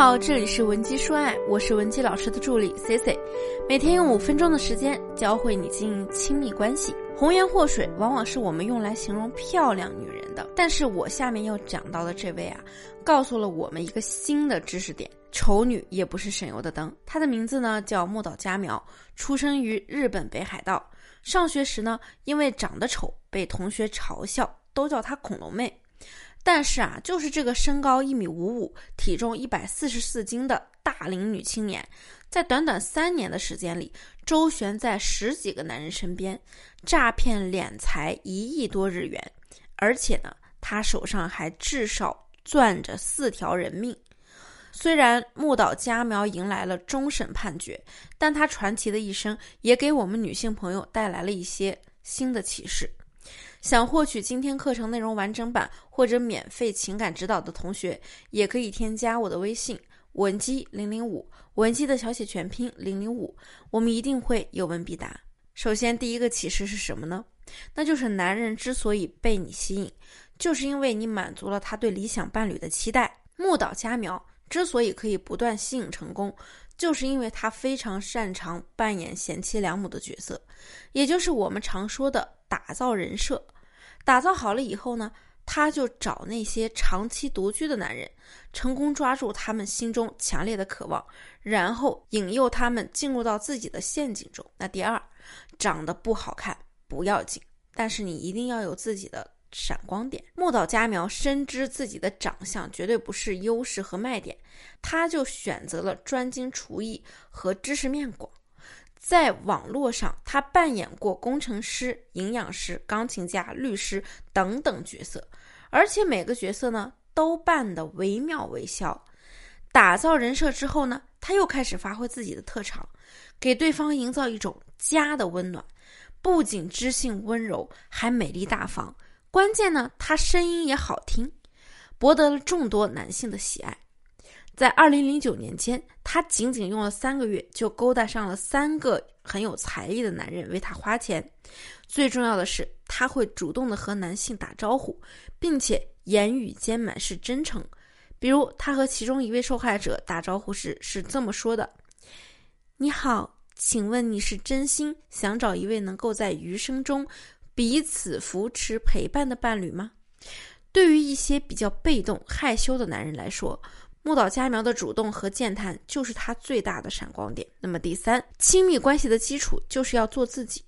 好，这里是文姬说爱，我是文姬老师的助理 C C，每天用五分钟的时间教会你经营亲密关系。红颜祸水往往是我们用来形容漂亮女人的，但是我下面要讲到的这位啊，告诉了我们一个新的知识点：丑女也不是省油的灯。她的名字呢叫木岛佳苗，出生于日本北海道。上学时呢，因为长得丑，被同学嘲笑，都叫她恐龙妹。但是啊，就是这个身高一米五五、体重一百四十四斤的大龄女青年，在短短三年的时间里，周旋在十几个男人身边，诈骗敛财一亿多日元，而且呢，她手上还至少攥着四条人命。虽然木岛佳苗迎来了终审判决，但她传奇的一生也给我们女性朋友带来了一些新的启示。想获取今天课程内容完整版或者免费情感指导的同学，也可以添加我的微信文姬零零五，文姬的小写全拼零零五，我们一定会有问必答。首先，第一个启示是什么呢？那就是男人之所以被你吸引，就是因为你满足了他对理想伴侣的期待。木岛佳苗之所以可以不断吸引成功，就是因为他非常擅长扮演贤妻良母的角色，也就是我们常说的。打造人设，打造好了以后呢，他就找那些长期独居的男人，成功抓住他们心中强烈的渴望，然后引诱他们进入到自己的陷阱中。那第二，长得不好看不要紧，但是你一定要有自己的闪光点。木岛佳苗深知自己的长相绝对不是优势和卖点，他就选择了专精厨艺和知识面广。在网络上，他扮演过工程师、营养师、钢琴家、律师等等角色，而且每个角色呢都扮得惟妙惟肖。打造人设之后呢，他又开始发挥自己的特长，给对方营造一种家的温暖。不仅知性温柔，还美丽大方，关键呢，他声音也好听，博得了众多男性的喜爱。在二零零九年间，他仅仅用了三个月就勾搭上了三个很有财力的男人为他花钱。最重要的是，他会主动的和男性打招呼，并且言语间满是真诚。比如，他和其中一位受害者打招呼时是这么说的：“你好，请问你是真心想找一位能够在余生中彼此扶持陪伴的伴侣吗？”对于一些比较被动害羞的男人来说，木岛佳苗的主动和健谈就是他最大的闪光点。那么第三，亲密关系的基础就是要做自己。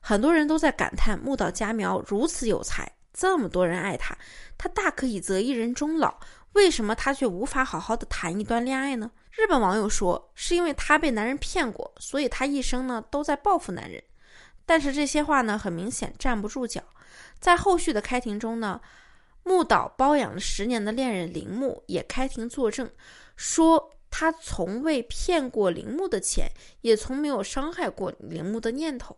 很多人都在感叹木岛佳苗如此有才，这么多人爱他，他大可以择一人终老，为什么他却无法好好的谈一段恋爱呢？日本网友说，是因为他被男人骗过，所以他一生呢都在报复男人。但是这些话呢，很明显站不住脚。在后续的开庭中呢。木岛包养了十年的恋人铃木也开庭作证，说他从未骗过铃木的钱，也从没有伤害过铃木的念头。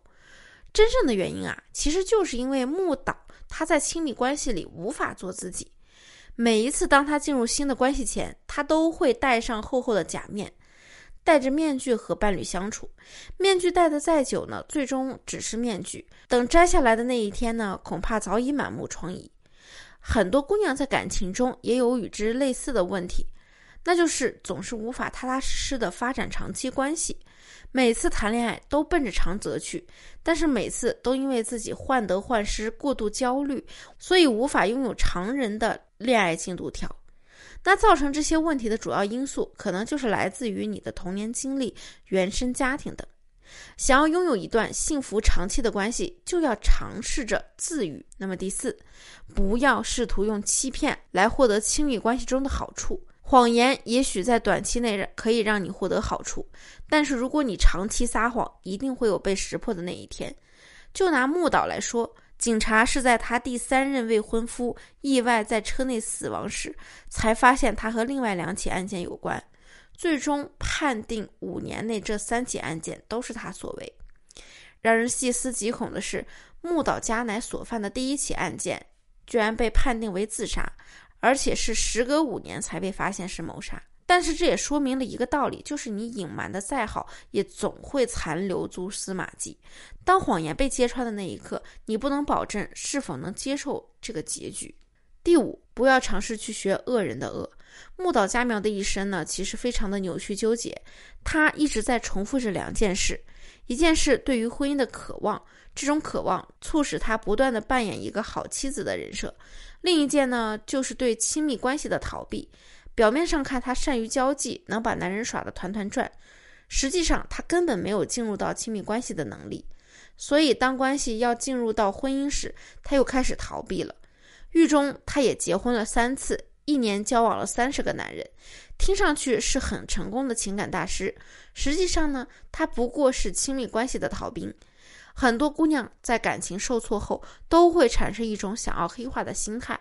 真正的原因啊，其实就是因为木岛他在亲密关系里无法做自己。每一次当他进入新的关系前，他都会戴上厚厚的假面，戴着面具和伴侣相处。面具戴的再久呢，最终只是面具。等摘下来的那一天呢，恐怕早已满目疮痍。很多姑娘在感情中也有与之类似的问题，那就是总是无法踏踏实实的发展长期关系，每次谈恋爱都奔着长则去，但是每次都因为自己患得患失、过度焦虑，所以无法拥有常人的恋爱进度条。那造成这些问题的主要因素，可能就是来自于你的童年经历、原生家庭等。想要拥有一段幸福长期的关系，就要尝试着自愈。那么第四，不要试图用欺骗来获得亲密关系中的好处。谎言也许在短期内可以让你获得好处，但是如果你长期撒谎，一定会有被识破的那一天。就拿木岛来说，警察是在他第三任未婚夫意外在车内死亡时，才发现他和另外两起案件有关。最终判定五年内这三起案件都是他所为。让人细思极恐的是，木岛佳乃所犯的第一起案件居然被判定为自杀，而且是时隔五年才被发现是谋杀。但是这也说明了一个道理，就是你隐瞒的再好，也总会残留蛛丝马迹。当谎言被揭穿的那一刻，你不能保证是否能接受这个结局。第五，不要尝试去学恶人的恶。木岛佳苗的一生呢，其实非常的扭曲纠结，他一直在重复着两件事：一件事对于婚姻的渴望，这种渴望促使他不断的扮演一个好妻子的人设；另一件呢，就是对亲密关系的逃避。表面上看，他善于交际，能把男人耍得团团转，实际上他根本没有进入到亲密关系的能力。所以，当关系要进入到婚姻时，他又开始逃避了。狱中，他也结婚了三次，一年交往了三十个男人，听上去是很成功的情感大师。实际上呢，他不过是亲密关系的逃兵。很多姑娘在感情受挫后，都会产生一种想要黑化的心态。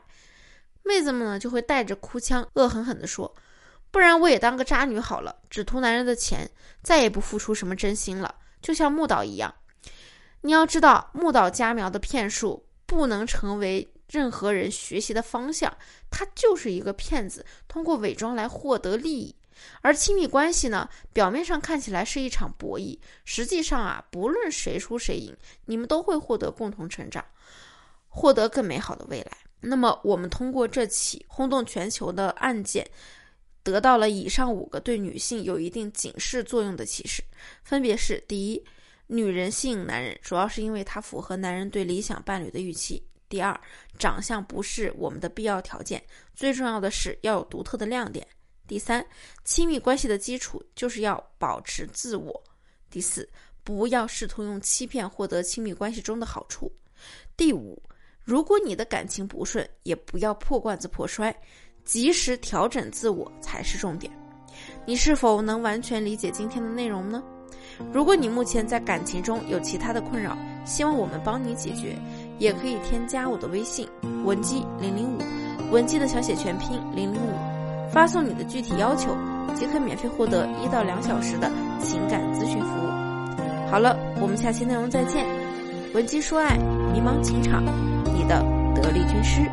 妹子们呢，就会带着哭腔，恶狠狠地说：“不然我也当个渣女好了，只图男人的钱，再也不付出什么真心了。”就像木岛一样，你要知道，木岛佳苗的骗术不能成为任何人学习的方向，他就是一个骗子，通过伪装来获得利益。而亲密关系呢，表面上看起来是一场博弈，实际上啊，不论谁输谁赢，你们都会获得共同成长，获得更美好的未来。那么，我们通过这起轰动全球的案件，得到了以上五个对女性有一定警示作用的启示，分别是：第一，女人吸引男人主要是因为她符合男人对理想伴侣的预期；第二，长相不是我们的必要条件，最重要的是要有独特的亮点；第三，亲密关系的基础就是要保持自我；第四，不要试图用欺骗获得亲密关系中的好处；第五。如果你的感情不顺，也不要破罐子破摔，及时调整自我才是重点。你是否能完全理解今天的内容呢？如果你目前在感情中有其他的困扰，希望我们帮你解决，也可以添加我的微信文姬零零五，文姬的小写全拼零零五，发送你的具体要求，即可免费获得一到两小时的情感咨询服务。好了，我们下期内容再见。文姬说爱，迷茫情场。的得力军师。